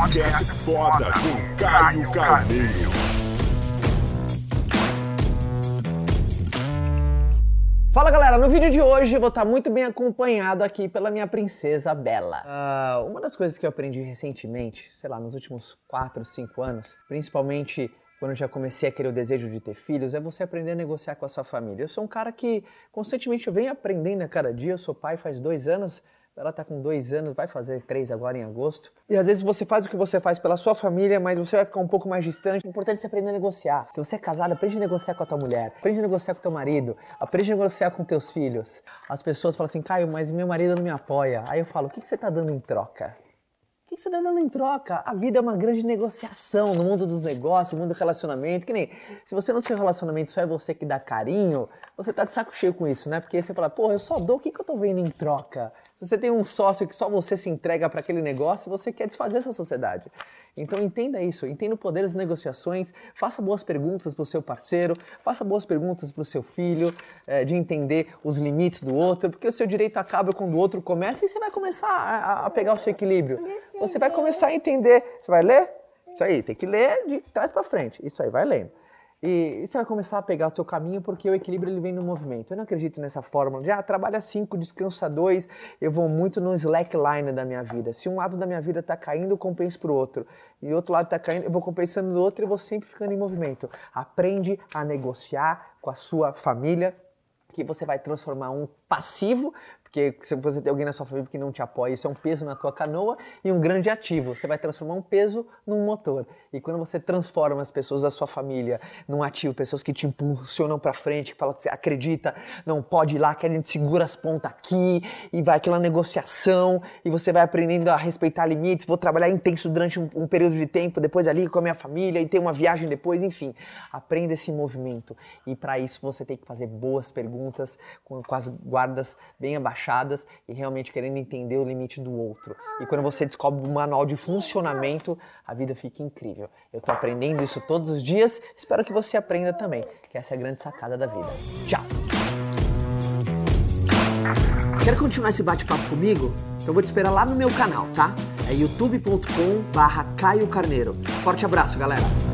Podcast foda com Caio Carneiro. Fala galera, no vídeo de hoje eu vou estar muito bem acompanhado aqui pela minha princesa Bela. Ah, uma das coisas que eu aprendi recentemente, sei lá, nos últimos 4, 5 anos, principalmente quando eu já comecei a querer o desejo de ter filhos, é você aprender a negociar com a sua família. Eu sou um cara que constantemente eu venho aprendendo a cada dia, eu sou pai faz dois anos, ela tá com dois anos, vai fazer três agora em agosto. E às vezes você faz o que você faz pela sua família, mas você vai ficar um pouco mais distante. O importante é você aprender a negociar. Se você é casado, aprende a negociar com a tua mulher, aprende a negociar com o teu marido, aprende a negociar com teus filhos. As pessoas falam assim, Caio, mas meu marido não me apoia. Aí eu falo, o que você tá dando em troca? O que você está dando em troca? A vida é uma grande negociação no mundo dos negócios, no mundo do relacionamento. Que nem se você no seu relacionamento só é você que dá carinho, você tá de saco cheio com isso, né? Porque você fala, pô, eu só dou, o que, que eu tô vendo em troca? Você tem um sócio que só você se entrega para aquele negócio, você quer desfazer essa sociedade. Então entenda isso, entenda o poder das negociações, faça boas perguntas para o seu parceiro, faça boas perguntas para o seu filho, é, de entender os limites do outro, porque o seu direito acaba quando o outro começa e você vai começar a, a pegar o seu equilíbrio. Você vai começar a entender. Você vai ler? Isso aí, tem que ler de trás para frente. Isso aí, vai lendo. E, você vai começar a pegar o teu caminho porque o equilíbrio ele vem no movimento. Eu não acredito nessa fórmula de ah, trabalha cinco, descansa dois. Eu vou muito no slackline da minha vida. Se um lado da minha vida está caindo, eu compenso para o outro. E outro lado está caindo, eu vou compensando no outro e vou sempre ficando em movimento. Aprende a negociar com a sua família, que você vai transformar um passivo porque se você tem alguém na sua família que não te apoia, isso é um peso na tua canoa e um grande ativo. Você vai transformar um peso num motor. E quando você transforma as pessoas da sua família num ativo, pessoas que te impulsionam para frente, que falam que você acredita, não pode ir lá, que a gente segura as pontas aqui e vai aquela negociação e você vai aprendendo a respeitar limites. Vou trabalhar intenso durante um, um período de tempo, depois ali com a minha família e ter uma viagem depois, enfim. Aprenda esse movimento. E para isso você tem que fazer boas perguntas com, com as guardas bem abaixadas achadas e realmente querendo entender o limite do outro. E quando você descobre o manual de funcionamento, a vida fica incrível. Eu estou aprendendo isso todos os dias, espero que você aprenda também, que essa é a grande sacada da vida. Tchau! Quer continuar esse bate-papo comigo? Então vou te esperar lá no meu canal, tá? É youtube.com barra Caio Carneiro. Forte abraço, galera!